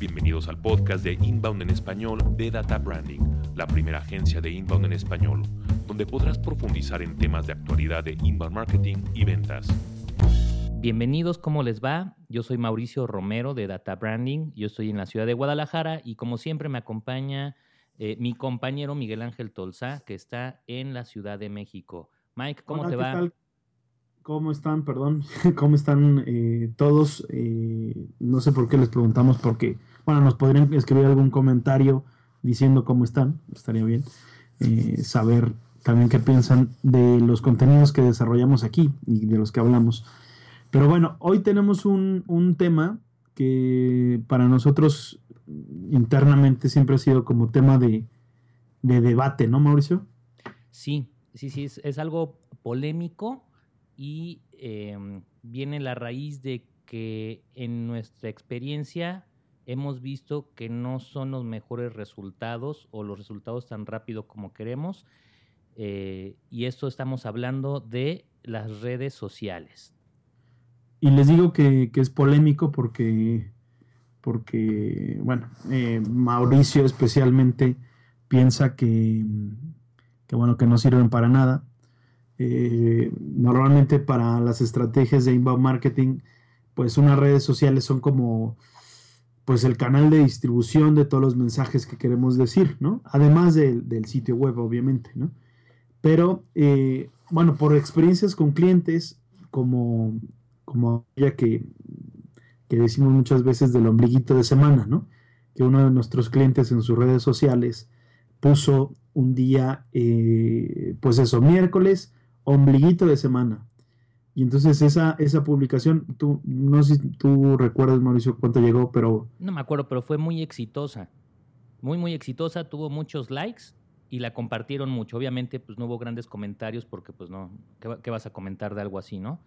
Bienvenidos al podcast de Inbound en español de Data Branding, la primera agencia de Inbound en español, donde podrás profundizar en temas de actualidad de inbound marketing y ventas. Bienvenidos, ¿cómo les va? Yo soy Mauricio Romero de Data Branding, yo estoy en la ciudad de Guadalajara y como siempre me acompaña eh, mi compañero Miguel Ángel Tolza, que está en la Ciudad de México. Mike, ¿cómo te va? ¿Cómo están? Perdón, ¿cómo están eh, todos? Eh, no sé por qué les preguntamos, porque, bueno, nos podrían escribir algún comentario diciendo cómo están, estaría bien eh, saber también qué piensan de los contenidos que desarrollamos aquí y de los que hablamos. Pero bueno, hoy tenemos un, un tema que para nosotros internamente siempre ha sido como tema de, de debate, ¿no, Mauricio? Sí, sí, sí, es, algo polémico y em, viene la raíz de que en nuestra experiencia hemos visto que no son los mejores resultados o los resultados tan rápido como queremos. Eh, y esto estamos hablando de las redes sociales. Y les digo que, es polémico porque, porque bueno, eh, Mauricio especialmente piensa que, que, bueno, que no sirven para nada eh, normalmente para las estrategias de inbound marketing, pues unas redes sociales son como pues el canal de distribución de todos los mensajes que queremos decir, ¿no? Además del sitio web, obviamente, ¿no? Pero, eh, bueno, por experiencias con clientes, como, como ya que, que decimos muchas veces del ombliguito de semana, ¿no? Que uno de nuestros clientes en sus redes sociales puso un día, eh, pues eso, miércoles, ombliguito de semana. Y entonces esa, esa publicación, tú, no sé si tú recuerdas, Mauricio, cuánto llegó, pero... No me acuerdo, pero fue muy exitosa. Muy, muy exitosa, tuvo muchos likes y la compartieron mucho. Obviamente, pues no hubo grandes comentarios porque, pues no, ¿qué, vas a comentar de algo así, no?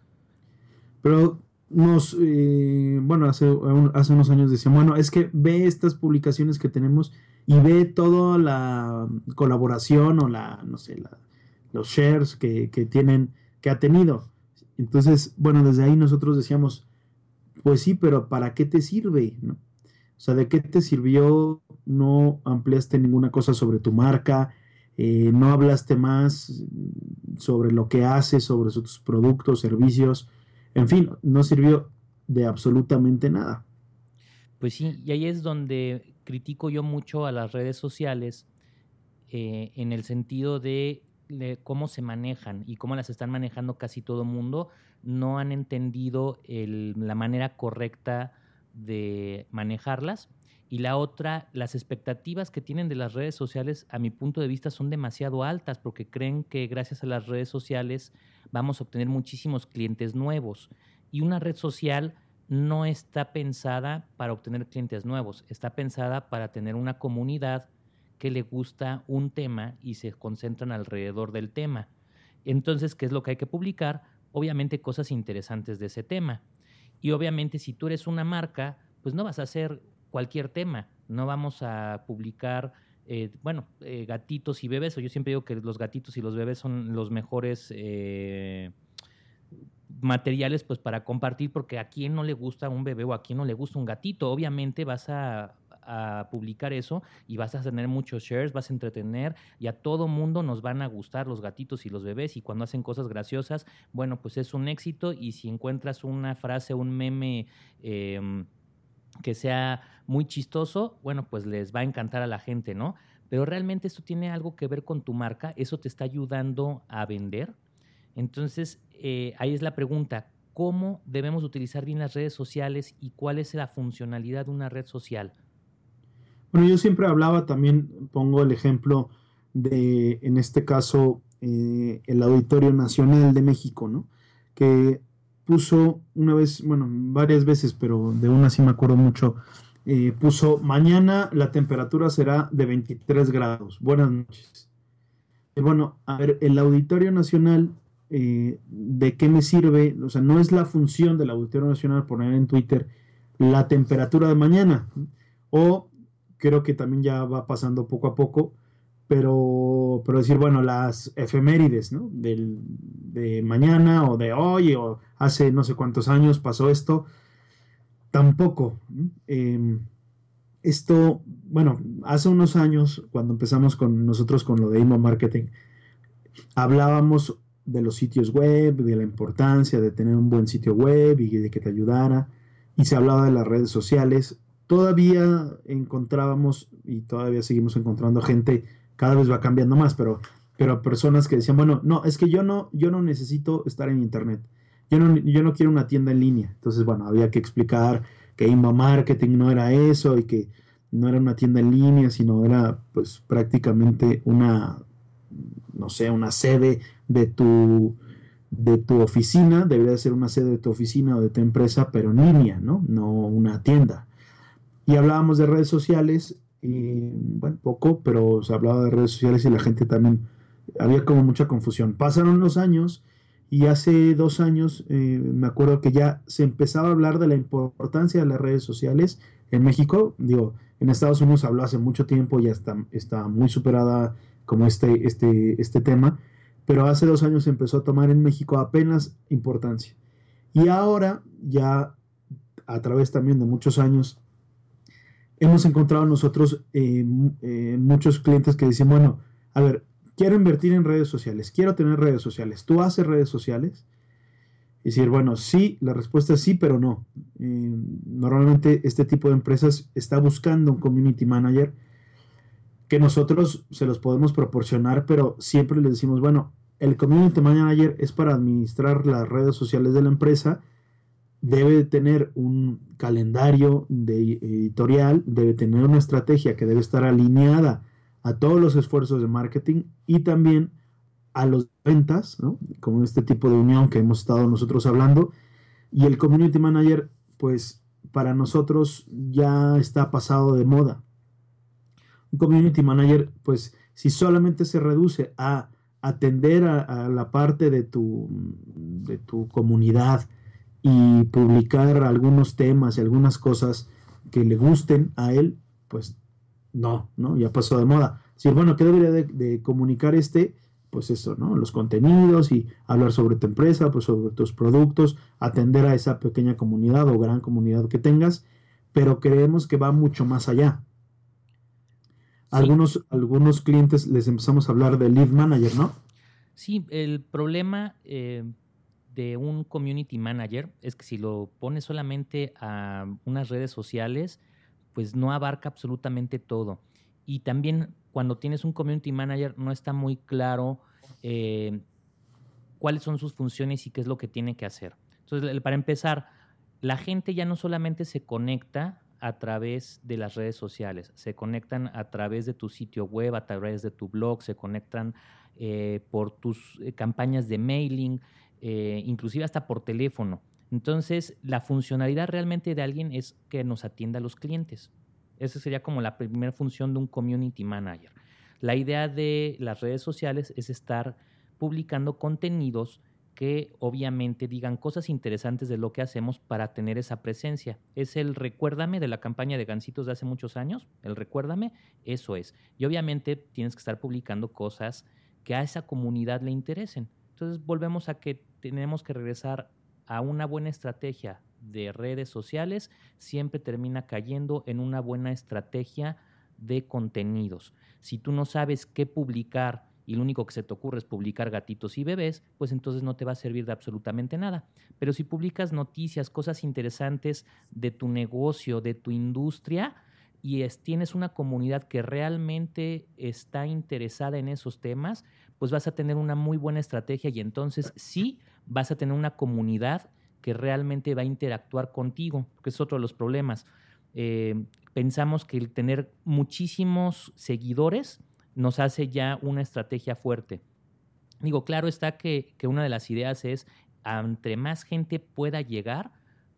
Pero nos, eh, bueno, hace, hace unos años decían, bueno, es que ve estas publicaciones que tenemos y ve toda la colaboración o la, no sé, la, los shares que, tienen, que ha tenido. Entonces, bueno, desde ahí nosotros decíamos, pues sí, pero ¿para qué te sirve? O sea, ¿de qué te sirvió? No ampliaste ninguna cosa sobre tu marca, eh, no hablaste más sobre lo que haces, sobre sus productos, servicios, en fin, no sirvió de absolutamente nada. Pues sí, y ahí es donde critico yo mucho a las redes sociales eh, en el sentido de cómo se manejan y cómo las están manejando casi todo mundo, no han entendido la manera correcta de manejarlas. Y la otra, las expectativas que tienen de las redes sociales, a mi punto de vista, son demasiado altas porque creen que gracias a las redes sociales vamos a obtener muchísimos clientes nuevos. Y una red social no está pensada para obtener clientes nuevos, está pensada para tener una comunidad que le gusta un tema y se concentran alrededor del tema. Entonces, ¿qué es lo que hay que publicar? Obviamente cosas interesantes de ese tema. Y obviamente si tú eres una marca, pues no vas a hacer cualquier tema, no vamos a publicar, eh, bueno, eh, gatitos y bebés, yo siempre digo que los gatitos y los bebés son los mejores eh, materiales pues para compartir, porque a quién no le gusta un bebé o a quién no le gusta un gatito, obviamente vas a a publicar eso y vas a tener muchos shares, vas a entretener y a todo mundo nos van a gustar los gatitos y los bebés y cuando hacen cosas graciosas, bueno, pues es un éxito y si encuentras una frase, un meme... Em, que sea muy chistoso, bueno, pues les va a encantar a la gente, ¿no? Pero realmente esto tiene algo que ver con tu marca, eso te está ayudando a vender. Entonces, eh, ahí es la pregunta, ¿cómo debemos utilizar bien las redes sociales y cuál es la funcionalidad de una red social? Bueno, yo siempre hablaba también, pongo el ejemplo de, en este caso, eh, el Auditorio Nacional de México, ¿no? Que puso una vez, bueno, varias veces, pero de una sí me acuerdo mucho, eh, puso, mañana la temperatura será de 23 grados. Buenas noches. Bueno, a ver, el Auditorio Nacional, eh, ¿de qué me sirve? O sea, no es la función del Auditorio Nacional poner en Twitter la temperatura de mañana. O creo que también ya va pasando poco a poco, pero, pero decir, bueno, las efemérides, ¿no? Del, de mañana o de hoy o hace no sé cuántos años pasó esto, tampoco. Em, esto, bueno, hace unos años, cuando empezamos con nosotros con lo de email marketing, hablábamos de los sitios web, de la importancia de tener un buen sitio web y de que te ayudara, y se hablaba de las redes sociales. Todavía encontrábamos y todavía seguimos encontrando gente, cada vez va cambiando más, pero, pero personas que decían, bueno, no, es que yo no, yo no necesito estar en internet, yo no, yo no quiero una tienda en línea. Entonces, bueno, había que explicar que inbound marketing no era eso y que no era una tienda en línea, sino era pues prácticamente una, no sé, una sede de tu, de tu oficina, debería ser una sede de tu oficina o de tu empresa, pero en línea, ¿no? No una tienda. Y hablábamos de redes sociales, y bueno, poco, pero se hablaba de redes sociales y la gente también, había como mucha confusión. Pasaron los años y hace dos años eh, me acuerdo que ya se empezaba a hablar de la importancia de las redes sociales en México. Digo, en Estados Unidos habló hace mucho tiempo, ya está, está muy superada como este, este, este tema, pero hace dos años empezó a tomar en México apenas importancia. Y ahora, ya a través también de muchos años, hemos encontrado nosotros eh, eh, muchos clientes que dicen, bueno, a ver, quiero invertir en redes sociales, quiero tener redes sociales. ¿Tú haces redes sociales? Y decir, bueno, sí, la respuesta es sí, pero no. Eh, normalmente este tipo de empresas está buscando un community manager que nosotros se los podemos proporcionar, pero siempre les decimos, bueno, el community manager es para administrar las redes sociales de la empresa, debe tener un calendario editorial, debe tener una estrategia que debe estar alineada a todos los esfuerzos de marketing y también a los ventas, ¿no? Como este tipo de unión que hemos estado nosotros hablando. Y el community manager, pues para nosotros ya está pasado de moda. Un community manager, pues si solamente se reduce a atender a, la parte de tu, de tu comunidad y publicar algunos temas y algunas cosas que le gusten a él, pues no, ¿no? Ya pasó de moda. Si, bueno, ¿qué debería de, comunicar este? Pues eso, ¿no? Los contenidos y hablar sobre tu empresa, pues sobre tus productos, atender a esa pequeña comunidad o gran comunidad que tengas, pero creemos que va mucho más allá. Algunos, algunos clientes les empezamos a hablar de lead manager, ¿no? Sí, el problema eh, de un community manager es que si lo pones solamente a unas redes sociales, pues no abarca absolutamente todo. Y también cuando tienes un community manager no está muy claro eh, cuáles son sus funciones y qué es lo que tiene que hacer. Entonces, para empezar, la gente ya no solamente se conecta a través de las redes sociales, se conectan a través de tu sitio web, a través de tu blog, se conectan eh, por tus eh, campañas de mailing, inclusive hasta por teléfono. Entonces, la funcionalidad realmente de alguien es que nos atienda a los clientes. Esa sería como la primera función de un community manager. La idea de las redes sociales es estar publicando contenidos que obviamente digan cosas interesantes de lo que hacemos para tener esa presencia. Es el recuérdame de la campaña de Gancitos de hace muchos años, el recuérdame, eso es. Y obviamente tienes que estar publicando cosas que a esa comunidad le interesen. Entonces volvemos a que tenemos que regresar a una buena estrategia de redes sociales, siempre termina cayendo en una buena estrategia de contenidos. Si tú no sabes qué publicar y lo único que se te ocurre es publicar gatitos y bebés, pues entonces no te va a servir de absolutamente nada. Pero si publicas noticias, cosas interesantes de tu negocio, de tu industria, y tienes una comunidad que realmente está interesada en esos temas, pues vas a tener una muy buena estrategia y entonces sí vas a tener una comunidad que realmente va a interactuar contigo, que es otro de los problemas. Eh, pensamos que el tener muchísimos seguidores nos hace ya una estrategia fuerte. Digo, claro está que, una de las ideas es, entre más gente pueda llegar,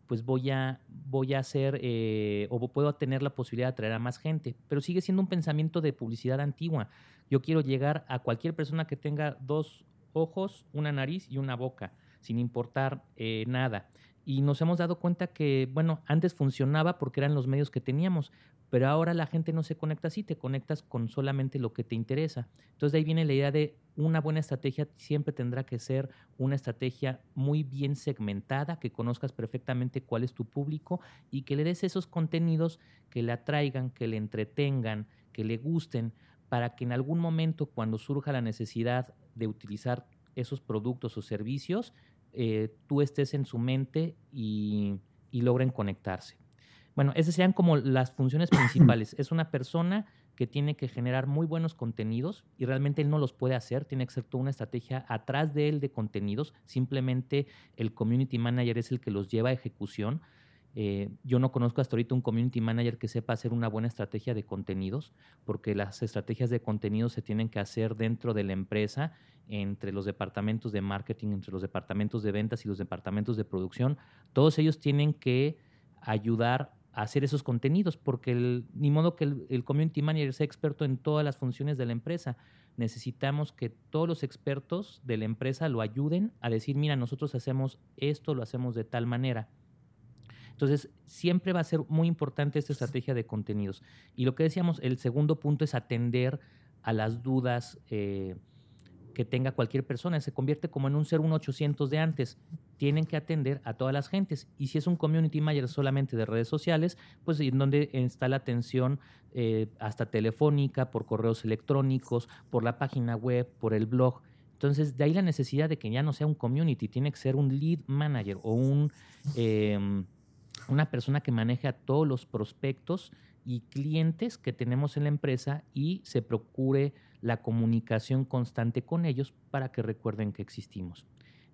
pues voy a, voy a hacer eh, o puedo tener la posibilidad de atraer a más gente. Pero sigue siendo un pensamiento de publicidad antigua. Yo quiero llegar a cualquier persona que tenga dos ojos, una nariz y una boca, sin importar eh, nada. y nos hemos dado cuenta que, bueno, antes funcionaba porque eran los medios que teníamos, pero ahora la gente no se conecta así, te conectas con solamente lo que te interesa. Entonces de ahí viene la idea de una buena estrategia siempre tendrá que ser una estrategia muy bien segmentada, que conozcas perfectamente cuál es tu público y que le des esos contenidos que le atraigan, que le entretengan, que le gusten, para que en algún momento cuando surja la necesidad de utilizar esos productos o servicios, eh, tú estés en su mente y, logren conectarse. Bueno, esas serían como las funciones principales. Es una persona que tiene que generar muy buenos contenidos y realmente él no los puede hacer, tiene que ser toda una estrategia atrás de él de contenidos, simplemente el community manager es el que los lleva a ejecución. Eh, yo no conozco hasta ahorita un community manager que sepa hacer una buena estrategia de contenidos, porque las estrategias de contenidos se tienen que hacer dentro de la empresa entre los departamentos de marketing, entre los departamentos de ventas y los departamentos de producción, todos ellos tienen que ayudar hacer esos contenidos, porque ni modo que el, community manager sea experto en todas las funciones de la empresa. Necesitamos que todos los expertos de la empresa lo ayuden a decir, mira, nosotros hacemos esto, lo hacemos de tal manera. Entonces, siempre va a ser muy importante esta estrategia de contenidos. Y lo que decíamos, el segundo punto es atender a las dudas. Eh, que tenga cualquier persona. Se convierte como en un ser 800 de antes. Tienen que atender a todas las gentes. Y si es un community manager solamente de redes sociales, pues en donde está la atención eh, hasta telefónica, por correos electrónicos, por la página web, por el blog. Entonces, de ahí la necesidad de que ya no sea un community, tiene que ser un lead manager o un, em, una persona que maneje a todos los prospectos y clientes que tenemos en la empresa y se procure la comunicación constante con ellos para que recuerden que existimos.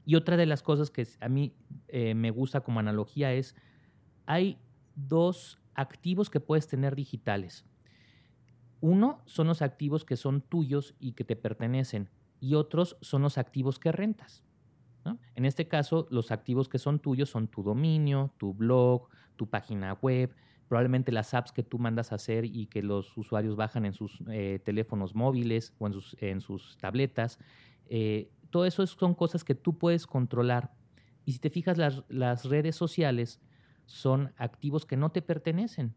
Y otra de las cosas que a mí eh, me gusta como analogía es, hay dos activos que puedes tener digitales. Uno son los activos que son tuyos y que te pertenecen y otros son los activos que rentas. En este caso, los activos que son tuyos son tu dominio, tu blog, tu página web, probablemente las apps que tú mandas a hacer y que los usuarios bajan en sus eh, teléfonos móviles o en sus, en sus tabletas. Eh, todo eso son cosas que tú puedes controlar. Y si te fijas, las, redes sociales son activos que no te pertenecen.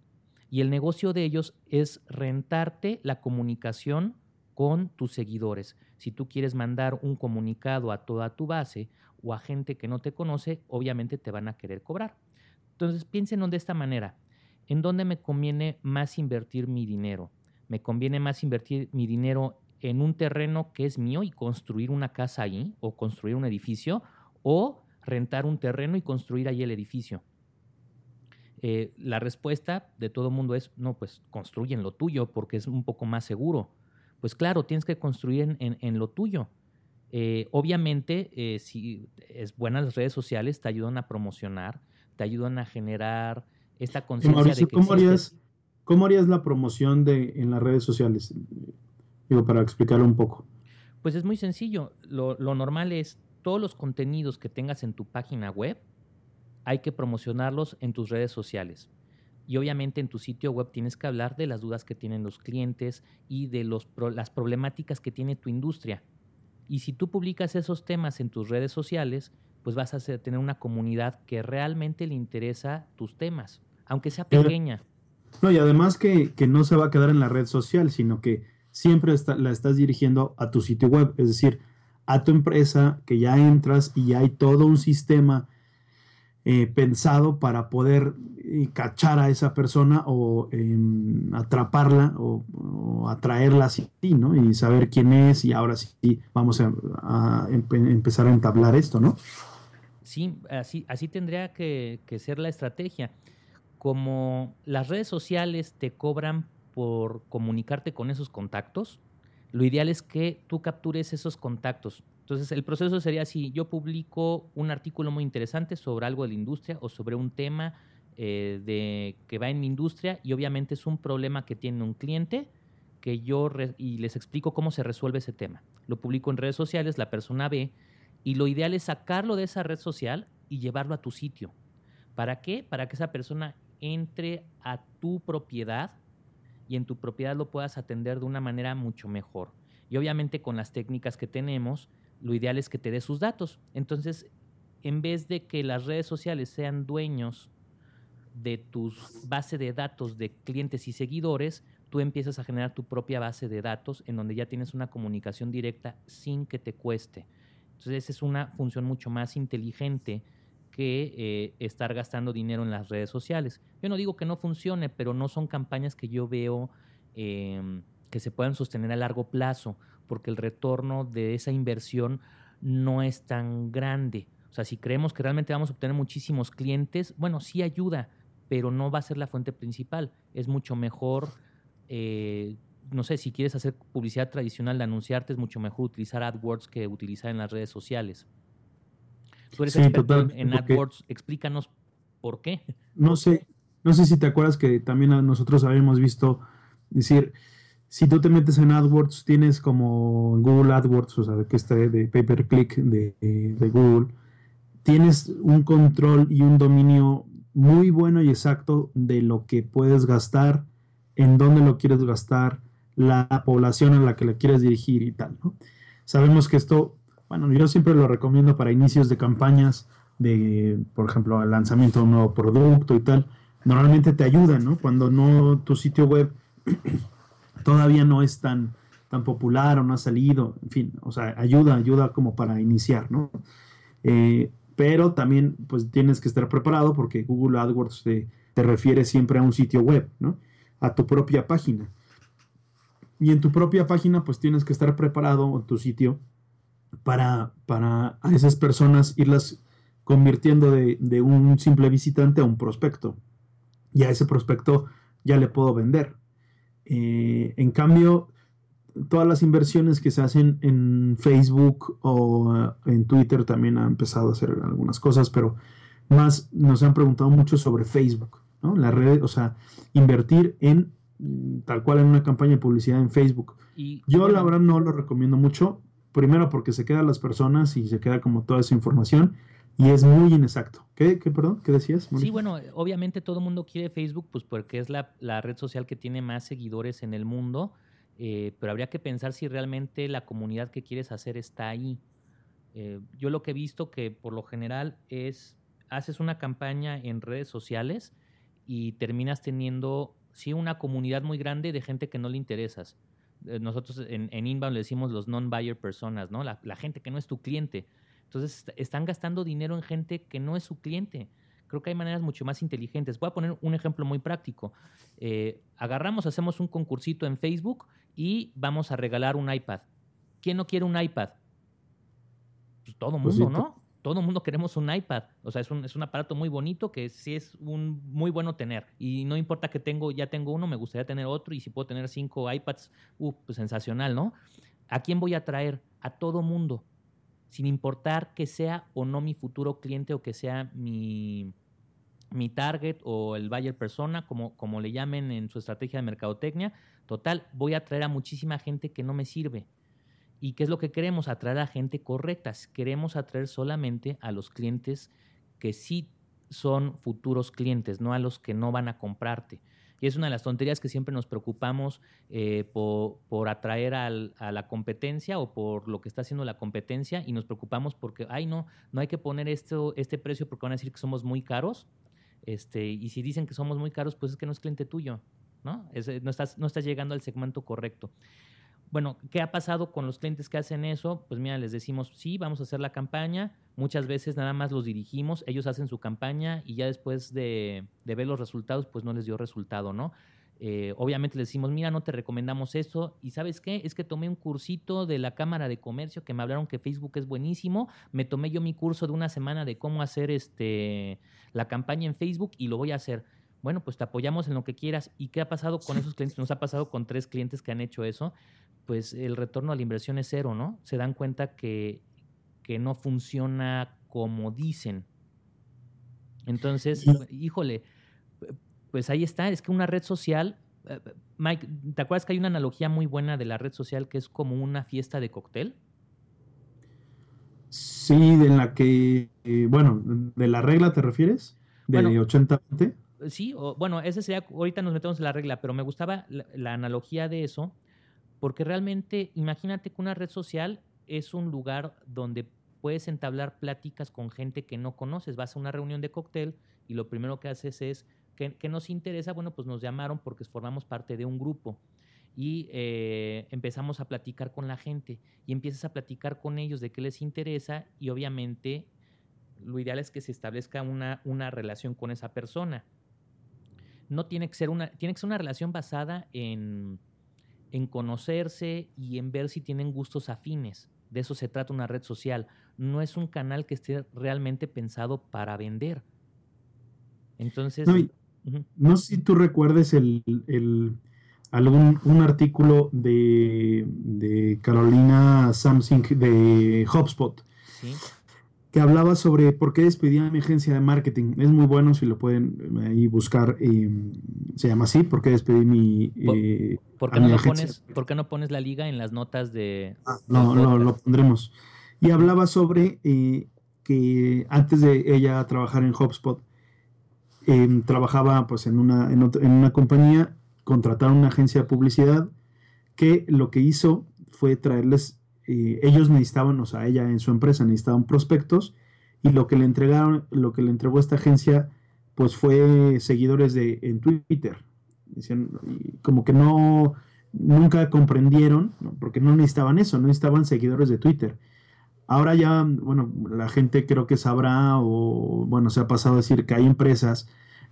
Y el negocio de ellos es rentarte la comunicación con tus seguidores. Si tú quieres mandar un comunicado a toda tu base o a gente que no te conoce, obviamente te van a querer cobrar. Entonces piensen de esta manera. ¿en dónde me conviene más invertir mi dinero? ¿Me conviene más invertir mi dinero en un terreno que es mío y construir una casa ahí o construir un edificio o rentar un terreno y construir ahí el edificio? Eh, la respuesta de todo mundo es, no, pues construyen lo tuyo porque es un poco más seguro. Pues claro, tienes que construir en, lo tuyo. Eh, obviamente, eh, si es buenas las redes sociales, te ayudan a promocionar, te ayudan a generar esta conciencia de que ¿cómo harías, ¿cómo harías la promoción de, en las redes sociales? Digo, para explicarlo un poco. Pues es muy sencillo. Lo, normal es todos los contenidos que tengas en tu página web, hay que promocionarlos en tus redes sociales. Y obviamente en tu sitio web tienes que hablar de las dudas que tienen los clientes y de los, las problemáticas que tiene tu industria. Y si tú publicas esos temas en tus redes sociales, pues vas a tener una comunidad que realmente le interesa tus temas aunque sea pequeña. No, y además que, no se va a quedar en la red social, sino que siempre la estás dirigiendo a tu sitio web, es decir, a tu empresa, que ya entras y ya hay todo un sistema eh, pensado para poder eh, cachar a esa persona o em, atraparla o, atraerla así, ¿no? Y saber quién es y ahora sí vamos a, empezar a entablar esto, ¿no? Sí, así, así tendría que, que ser la estrategia como las redes sociales te cobran por comunicarte con esos contactos, lo ideal es que tú captures esos contactos. Entonces, el proceso sería si yo publico un artículo muy interesante sobre algo de la industria o sobre un tema eh, de, que va en mi industria y obviamente es un problema que tiene un cliente que yo y les explico cómo se resuelve ese tema. Lo publico en redes sociales, la persona ve y lo ideal es sacarlo de esa red social y llevarlo a tu sitio. ¿Para qué? Para que esa persona entre a tu propiedad y en tu propiedad lo puedas atender de una manera mucho mejor. Y obviamente con las técnicas que tenemos, lo ideal es que te dé sus datos. Entonces, en vez de que las redes sociales sean dueños de tus base de datos de clientes y seguidores, tú empiezas a generar tu propia base de datos en donde ya tienes una comunicación directa sin que te cueste. Entonces, esa es una función mucho más inteligente que eh, estar gastando dinero en las redes sociales. Yo no digo que no funcione, pero no son campañas que yo veo em, que se puedan sostener a largo plazo, porque el retorno de esa inversión no es tan grande. O sea, si creemos que realmente vamos a obtener muchísimos clientes, bueno, sí ayuda, pero no va a ser la fuente principal. Es mucho mejor, eh, no sé, si quieres hacer publicidad tradicional de anunciarte, es mucho mejor utilizar AdWords que utilizar en las redes sociales. Tú eres experto en AdWords, explícanos por qué. No sé, no sé si te acuerdas que también nosotros habíamos visto decir, si tú te metes en AdWords, tienes como Google AdWords, o sea, que está de pay per click de, de Google, tienes un control y un dominio muy bueno y exacto de lo que puedes gastar, en dónde lo quieres gastar, la población a la que le quieres dirigir y tal. ¿no? Sabemos que esto, bueno, yo siempre lo recomiendo para inicios de campañas de, por ejemplo, el lanzamiento de un nuevo producto y tal. Normalmente te ayuda, ¿no? Cuando no tu sitio web todavía no es tan, tan popular o no ha salido, en fin, o sea, ayuda, ayuda como para iniciar, ¿no? Eh, pero también pues tienes que estar preparado porque Google AdWords te, refiere siempre a un sitio web, ¿no? A tu propia página. Y en tu propia página pues tienes que estar preparado en tu sitio para, para a esas personas irlas convirtiendo de, de, un simple visitante a un prospecto. Y a ese prospecto ya le puedo vender. Eh, en cambio, todas las inversiones que se hacen en Facebook o eh, en Twitter también han empezado a hacer algunas cosas, pero más nos han preguntado mucho sobre Facebook, ¿no? La red, o sea, invertir en mm, tal cual en una campaña de publicidad en Facebook. Yo la verdad no lo recomiendo mucho, primero porque se quedan las personas y se queda como toda esa información y es muy inexacto. ¿Qué, qué perdón? ¿Qué decías? Sí, bueno, obviamente todo el mundo quiere Facebook, pues porque es la, la red social que tiene más seguidores en el mundo eh, pero habría que pensar si realmente la comunidad que quieres hacer está ahí. Eh, yo lo que he visto que por lo general es, haces una campaña en redes sociales y terminas teniendo, sí, una comunidad muy grande de gente que no le interesas. Eh, nosotros en, en Inbound le decimos los non-buyer personas, ¿no? La, la gente que no es tu cliente. Entonces están gastando dinero en gente que no es su cliente. Creo que hay maneras mucho más inteligentes. Voy a poner un ejemplo muy práctico. Eh, agarramos, hacemos un concursito en Facebook y vamos a regalar un iPad. ¿Quién no quiere un iPad? Pues todo pues mundo, ¿no? Todo mundo queremos un iPad. O sea, es un, es un aparato muy bonito que sí es un, muy bueno tener. Y no importa que tengo, ya tengo uno, me gustaría tener otro. Y si puedo tener cinco iPads, uh, pues sensacional, ¿no? ¿A quién voy a traer? A todo mundo sin importar que sea o no mi futuro cliente o que sea mi, mi target o el buyer persona, como, como le llamen en su estrategia de mercadotecnia. Total, voy a atraer a muchísima gente que no me sirve. ¿Y qué es lo que queremos? Atraer a gente correcta. Queremos atraer solamente a los clientes que sí son futuros clientes, no a los que no van a comprarte. Y es una de las tonterías que siempre nos preocupamos eh, por, atraer a la competencia o por lo que está haciendo la competencia y nos preocupamos porque, ay, no, no hay que poner esto, este precio porque van a decir que somos muy caros. Este, y si dicen que somos muy caros, pues es que no es cliente tuyo, ¿no? no, estás, no estás llegando al segmento correcto. Bueno, ¿qué ha pasado con los clientes que hacen eso? Pues mira, les decimos, sí, vamos a hacer la campaña. Muchas veces nada más los dirigimos, ellos hacen su campaña y ya después de, ver los resultados, pues no les dio resultado, ¿no? Eh, obviamente les decimos, mira, no te recomendamos eso. Y sabes qué? Es que tomé un cursito de la Cámara de Comercio que me hablaron que Facebook es buenísimo. Me tomé yo mi curso de una semana de cómo hacer este, la campaña en Facebook y lo voy a hacer. Bueno, pues te apoyamos en lo que quieras. ¿Y qué ha pasado con esos clientes? Nos ha pasado con tres clientes que han hecho eso pues el retorno a la inversión es cero, ¿no? Se dan cuenta que, no funciona como dicen. Entonces, híjole, pues ahí está, es que una red social, eh, Mike, ¿te acuerdas que hay una analogía muy buena de la red social que es como una fiesta de cóctel? Sí, en la que, eh, bueno, ¿de la regla te refieres? ¿De 80-20? Sí, bueno, ese sería, ahorita nos metemos en la regla, pero me gustaba la analogía de eso, porque realmente, imagínate que una red social es un lugar donde puedes entablar pláticas con gente que no conoces. Vas a una reunión de cóctel y lo primero que haces es, ¿qué, nos interesa? Bueno, pues nos llamaron porque formamos parte de un grupo y eh, empezamos a platicar con la gente y empiezas a platicar con ellos de qué les interesa y obviamente lo ideal es que se establezca una, una relación con esa persona. No tiene que ser una, tiene que ser una relación basada en, en conocerse y en ver si tienen gustos afines. De eso se trata una red social. No es un canal que esté realmente pensado para vender. Entonces. No, sé si tú recuerdes el, algún un artículo de, de Carolina Samsung de HubSpot. ¿Sí? Que hablaba sobre por qué despedía a mi agencia de marketing. Es muy bueno si lo pueden eh, ahí buscar. Eh, se llama así, por qué despedí mi. Eh, ¿Por, qué no pones, ¿Por, qué no pones, la liga en las notas de.? Ah, no, no, lo pondremos. Y hablaba sobre que antes de ella trabajar en HubSpot, em, trabajaba pues en una, en, en una compañía, contrataron una agencia de publicidad que lo que hizo fue traerles ellos necesitaban, o ella en su empresa necesitaban prospectos y lo que le entregaron, lo que le entregó esta agencia, pues fue seguidores de en Twitter. como que no, nunca comprendieron, porque no necesitaban eso, no necesitaban seguidores de Twitter. Ahora ya, bueno, la gente creo que sabrá o, bueno, se ha pasado a decir que hay empresas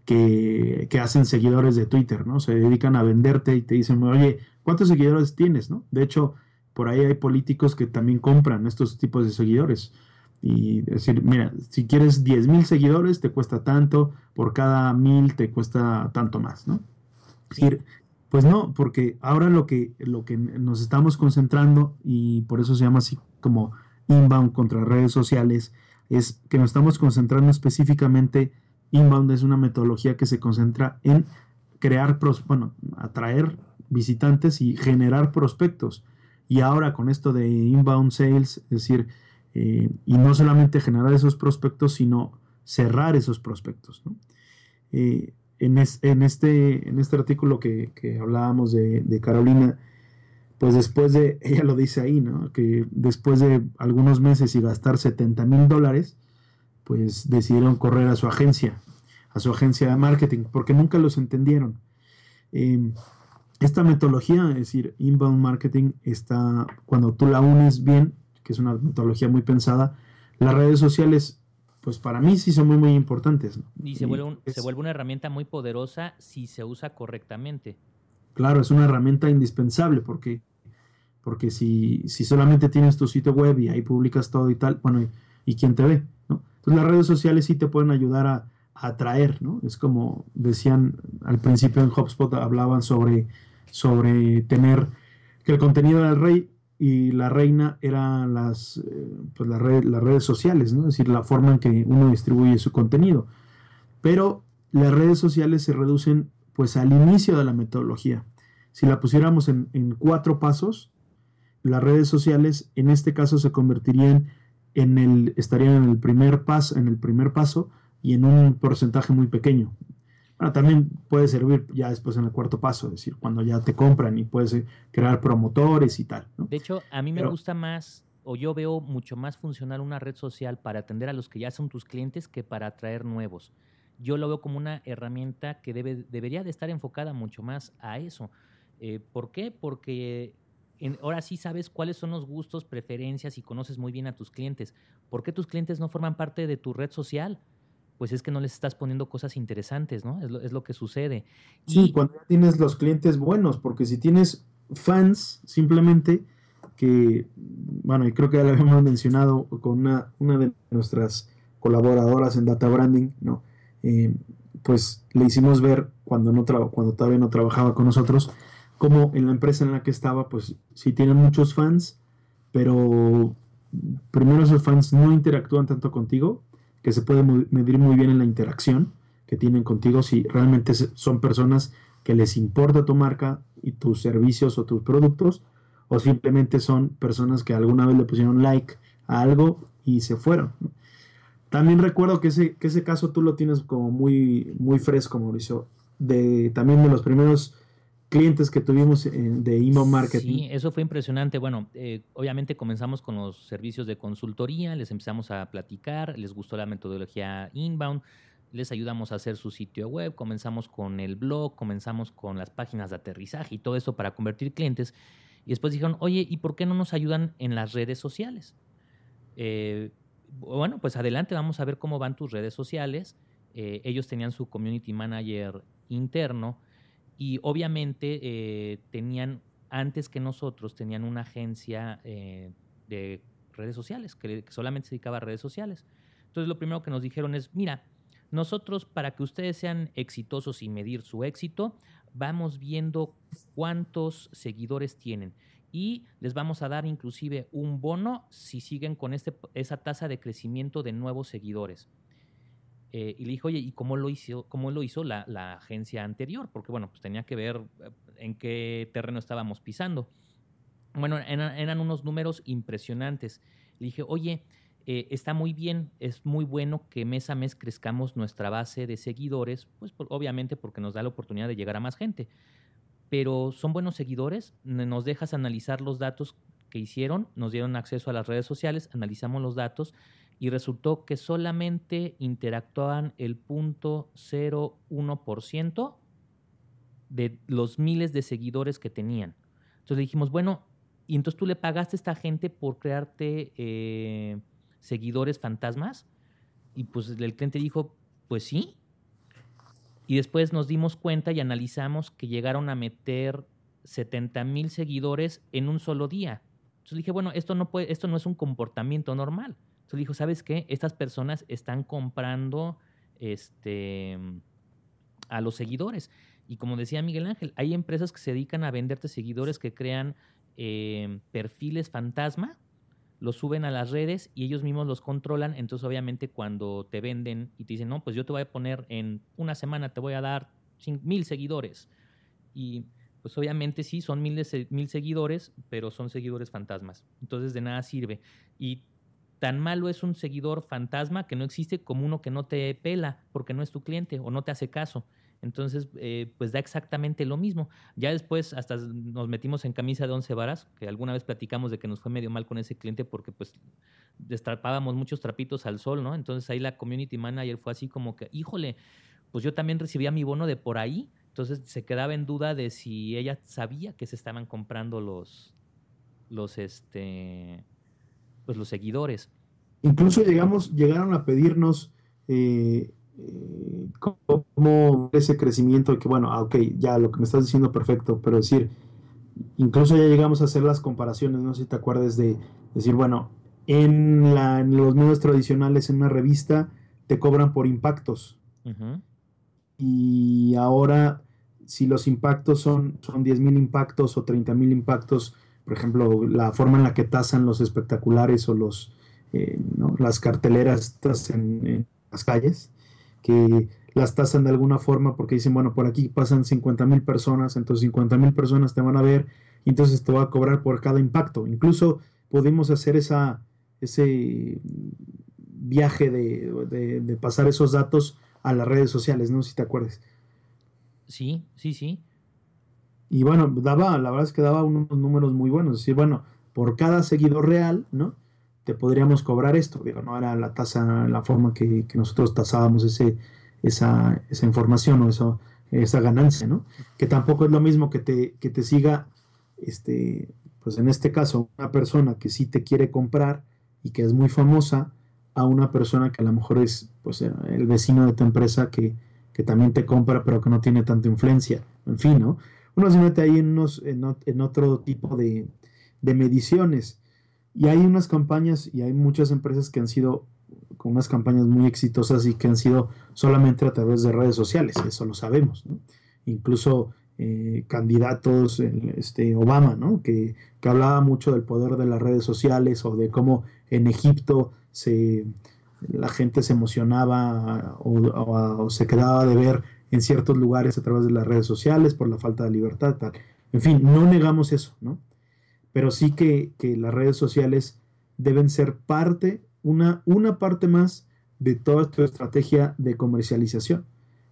que, que, hacen seguidores de Twitter, ¿no? Se dedican a venderte y te dicen, oye, ¿cuántos seguidores tienes, no? De hecho, por ahí hay políticos que también compran estos tipos de seguidores. Y decir, mira, si quieres 10 mil seguidores, te cuesta tanto, por cada mil te cuesta tanto más, ¿no? decir, pues no, porque ahora lo que, lo que nos estamos concentrando, y por eso se llama así como inbound contra redes sociales, es que nos estamos concentrando específicamente, inbound es una metodología que se concentra en crear, bueno, atraer visitantes y generar prospectos. Y ahora con esto de inbound sales, es decir, eh, y no solamente generar esos prospectos, sino cerrar esos prospectos. Eh, en, este, en este artículo que, hablábamos de, Carolina, pues después de, ella lo dice ahí, ¿no? que después de algunos meses y gastar 70 mil dólares, pues decidieron correr a su agencia, a su agencia de marketing, porque nunca los entendieron. Eh, esta metodología, es decir, inbound marketing, está, cuando tú la unes bien, que es una metodología muy pensada, las redes sociales, pues para mí sí son muy, muy importantes. Y se vuelve, se vuelve una herramienta muy poderosa si se usa correctamente. Claro, es una herramienta indispensable porque, porque si, si solamente tienes tu sitio web y ahí publicas todo y tal, bueno, ¿y, quién te ve? ¿no? Entonces las redes sociales sí te pueden ayudar a atraer, ¿no? Es como decían al principio en HubSpot, hablaban sobre sobre tener que el contenido del rey y la reina eran las, eh, pues las redes sociales, ¿no? es decir, la forma en que uno distribuye su contenido. Pero las redes sociales se reducen pues al inicio de la metodología. Si la pusiéramos en, cuatro pasos, las redes sociales en este caso se convertirían en el, estarían en el primer paso, en el primer paso y en un porcentaje muy pequeño también puede servir ya después en el cuarto paso, es decir, cuando ya te compran y puedes eh, crear promotores y tal. De hecho, a mí me gusta más, o yo veo mucho más funcional una red social para atender a los que ya son tus clientes que para atraer nuevos. Yo lo veo como una herramienta que debe, debería de estar enfocada mucho más a eso. Eh, ¿Por qué? Porque ahora sí sabes cuáles son los gustos, preferencias y conoces muy bien a tus clientes. ¿Por qué tus clientes no forman parte de tu red social? Pues es que no les estás poniendo cosas interesantes, ¿no? Es lo, es lo que sucede. Sí, cuando tienes los clientes buenos, porque si tienes fans simplemente que, bueno, y creo que ya lo habíamos mencionado con una, una de nuestras colaboradoras en Data Branding, ¿no? Eh, pues le hicimos ver cuando, no cuando todavía no trabajaba con nosotros, como en la empresa en la que estaba, pues sí tienen muchos fans, pero primero esos fans no interactúan tanto contigo que se puede medir muy bien en la interacción que tienen contigo si realmente son personas que les importa tu marca y tus servicios o tus productos o simplemente son personas que alguna vez le pusieron like a algo y se fueron. También recuerdo que ese, que ese caso tú lo tienes como muy, muy fresco, Mauricio, de, también de los primeros clientes que tuvimos de email marketing. Sí, eso fue impresionante. Bueno, eh, obviamente comenzamos con los servicios de consultoría, les empezamos a platicar, les gustó la metodología inbound, les ayudamos a hacer su sitio web, comenzamos con el blog, comenzamos con las páginas de aterrizaje y todo eso para convertir clientes. Y después dijeron, oye, ¿y por qué no nos ayudan en las redes sociales? Eh, bueno, pues adelante, vamos a ver cómo van tus redes sociales. Eh, ellos tenían su community manager interno y obviamente eh, tenían, antes que nosotros, tenían una agencia de redes sociales, que, solamente se dedicaba a redes sociales. Entonces lo primero que nos dijeron es, mira, nosotros para que ustedes sean exitosos y medir su éxito, vamos viendo cuántos seguidores tienen y les vamos a dar inclusive un bono si siguen con este, esa tasa de crecimiento de nuevos seguidores. Eh, y le dijo, oye, ¿y cómo lo hizo, cómo lo hizo la, agencia anterior? Porque, bueno, pues tenía que ver eh, en qué terreno estábamos pisando. Bueno, eran, unos números impresionantes. Le dije, oye, eh, está muy bien, es muy bueno que mes a mes crezcamos nuestra base de seguidores, pues obviamente porque nos da la oportunidad de llegar a más gente pero son buenos seguidores, nos dejas analizar los datos que hicieron, nos dieron acceso a las redes sociales, analizamos los datos y resultó que solamente interactuaban el 0.01% de los miles de seguidores que tenían. Entonces dijimos, bueno, y entonces tú le pagaste a esta gente por crearte eh, seguidores fantasmas. Y pues el cliente dijo, pues sí, y después nos dimos cuenta y analizamos que llegaron a meter 70 mil seguidores en un solo día. Entonces dije, bueno, esto no, esto no es un comportamiento normal. Dijo, ¿sabes qué? Estas personas están comprando este, a los seguidores. Y como decía Miguel Ángel, hay empresas que se dedican a venderte seguidores que crean eh, perfiles fantasma los suben a las redes y ellos mismos los controlan. Entonces, obviamente, cuando te venden y te dicen, no, pues yo te voy a poner en una semana, te voy a dar mil seguidores. Y pues obviamente sí, son mil, mil seguidores, pero son seguidores fantasmas. Entonces, de nada sirve. Y tan malo es un seguidor fantasma que no existe como uno que no te pela porque no es tu cliente o no te hace caso. Entonces, eh, pues da exactamente lo mismo. Ya después hasta nos metimos en camisa de once varas, que alguna vez platicamos de que nos fue medio mal con ese cliente porque pues destrapábamos muchos trapitos al sol, ¿no? Entonces ahí la community manager fue así como que, híjole, pues yo también recibía mi bono de por ahí. Entonces se quedaba en duda de si ella sabía que se estaban comprando los, los, este, pues los seguidores. Incluso llegamos, llegaron a pedirnos eh, eh, cómo ese crecimiento, que bueno, ah, ok, ya lo que me estás diciendo perfecto, pero decir, incluso ya llegamos a hacer las comparaciones, no sé si te acuerdas de decir, bueno, en, los medios tradicionales, en una revista, te cobran por impactos. Y ahora, si los impactos son, son 10.000 impactos o 30.000 impactos, por ejemplo, la forma en la que tasan los espectaculares o los, eh, las carteleras en, las calles, que las tasan de alguna forma porque dicen, bueno, por aquí pasan 50 mil personas, entonces 50 mil personas te van a ver y entonces te va a cobrar por cada impacto. Incluso pudimos hacer esa, ese viaje de, pasar esos datos a las redes sociales, ¿no? Si te acuerdas. Sí, sí, sí. Y bueno, daba, la verdad es que daba unos números muy buenos. Es decir, bueno, por cada seguidor real, ¿no? te podríamos cobrar esto. Digo, no era la tasa, la forma que, nosotros tasábamos ese, esa, esa información o eso, esa ganancia, ¿no? Que tampoco es lo mismo que te, que te siga, este, pues en este caso, una persona que sí te quiere comprar y que es muy famosa, a una persona que a lo mejor es pues el vecino de tu empresa que, también te compra pero que no tiene tanta influencia. En fin, ¿no? Uno se mete ahí en, unos, en, otro tipo de, de mediciones. Y hay unas campañas y hay muchas empresas que han sido con unas campañas muy exitosas y que han sido solamente a través de redes sociales, eso lo sabemos. Incluso eh, candidatos, este, Obama, ¿no? que, hablaba mucho del poder de las redes sociales o de cómo en Egipto se, la gente se emocionaba o, se quedaba de ver en ciertos lugares a través de las redes sociales por la falta de libertad. Tal. En fin, no negamos eso, ¿no? pero sí que, las redes sociales deben ser parte, una, una parte más de toda tu estrategia de comercialización,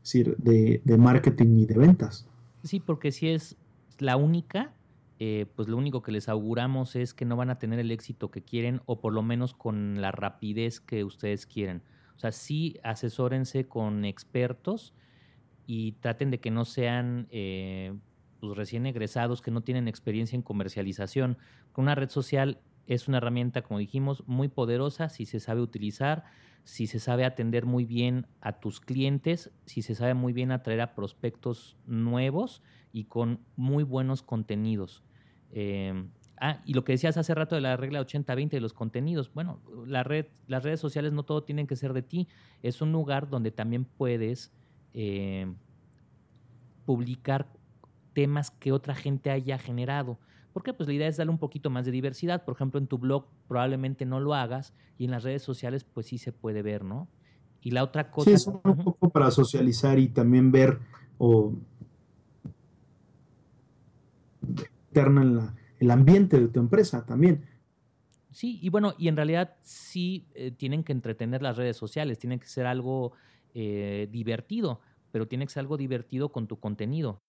es decir, de, marketing y de ventas. Sí, porque si es la única, eh, pues lo único que les auguramos es que no van a tener el éxito que quieren o por lo menos con la rapidez que ustedes quieren. O sea, sí asesórense con expertos y traten de que no sean eh, pues, recién egresados que no tienen experiencia en comercialización. Una red social es una herramienta, como dijimos, muy poderosa si se sabe utilizar, si se sabe atender muy bien a tus clientes, si se sabe muy bien atraer a prospectos nuevos y con muy buenos contenidos. Eh, ah, y lo que decías hace rato de la regla 80-20 de los contenidos. Bueno, la red, las redes sociales no todo tienen que ser de ti. Es un lugar donde también puedes eh, publicar temas que otra gente haya generado. Porque pues la idea es darle un poquito más de diversidad. Por ejemplo, en tu blog probablemente no lo hagas y en las redes sociales pues sí se puede ver, ¿no? Y la otra cosa... Sí, es un poco para socializar y también ver o interna el ambiente de tu empresa también. Sí, y bueno, y en realidad sí eh, tienen que entretener las redes sociales, tienen que ser algo eh, divertido, pero tiene que ser algo divertido con tu contenido.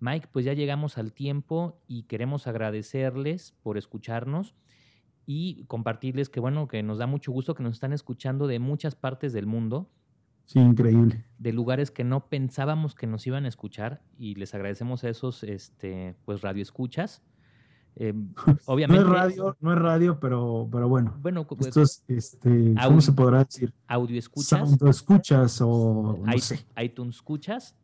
Mike, pues ya llegamos al tiempo y queremos agradecerles por escucharnos y compartirles que bueno, que nos da mucho gusto que nos están escuchando de muchas partes del mundo. Sí, increíble. De lugares que no pensábamos que nos iban a escuchar y les agradecemos a esos este, pues radioescuchas. Eh, obviamente. no es radio, no es radio, pero, pero bueno. Bueno, pues, esto es, este, ¿cómo se podrá decir? Audio escuchas. Audio escuchas o no sé. iTunes escuchas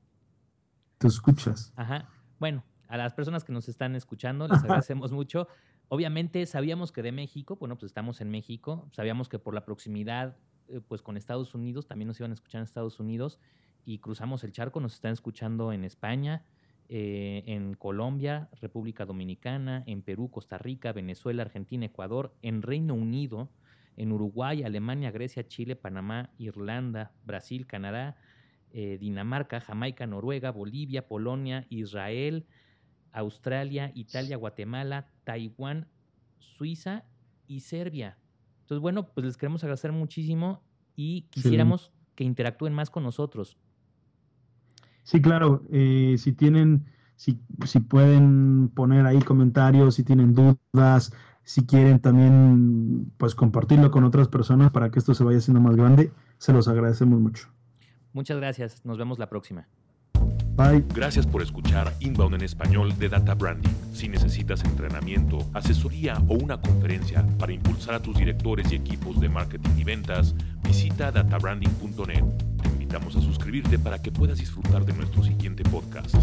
te escuchas. Ajá. Bueno, a las personas que nos están escuchando, les agradecemos mucho. Obviamente sabíamos que de México, bueno, pues estamos en México, sabíamos que por la proximidad, eh, pues con Estados Unidos, también nos iban a escuchar en Estados Unidos y cruzamos el charco, nos están escuchando en España, eh, en Colombia, República Dominicana, en Perú, Costa Rica, Venezuela, Argentina, Ecuador, en Reino Unido, en Uruguay, Alemania, Grecia, Chile, Panamá, Irlanda, Brasil, Canadá, eh, Dinamarca, Jamaica, Noruega, Bolivia, Polonia, Israel, Australia, Italia, Guatemala, Taiwán, Suiza y Serbia. Entonces, bueno, pues les queremos agradecer muchísimo y quisiéramos que interactúen más con nosotros. Sí, claro. Eh, si tienen, si, si pueden poner ahí comentarios, si tienen dudas, si quieren también, pues compartirlo con otras personas para que esto se vaya haciendo más grande, se los agradecemos mucho. Muchas gracias. Nos vemos la próxima. Bye. Gracias por escuchar Inbound en español de Data Branding. Si necesitas entrenamiento, asesoría o una conferencia para impulsar a tus directores y equipos de marketing y ventas, visita databranding.net. Invitamos a suscribirte para que puedas disfrutar de nuestro siguiente podcast.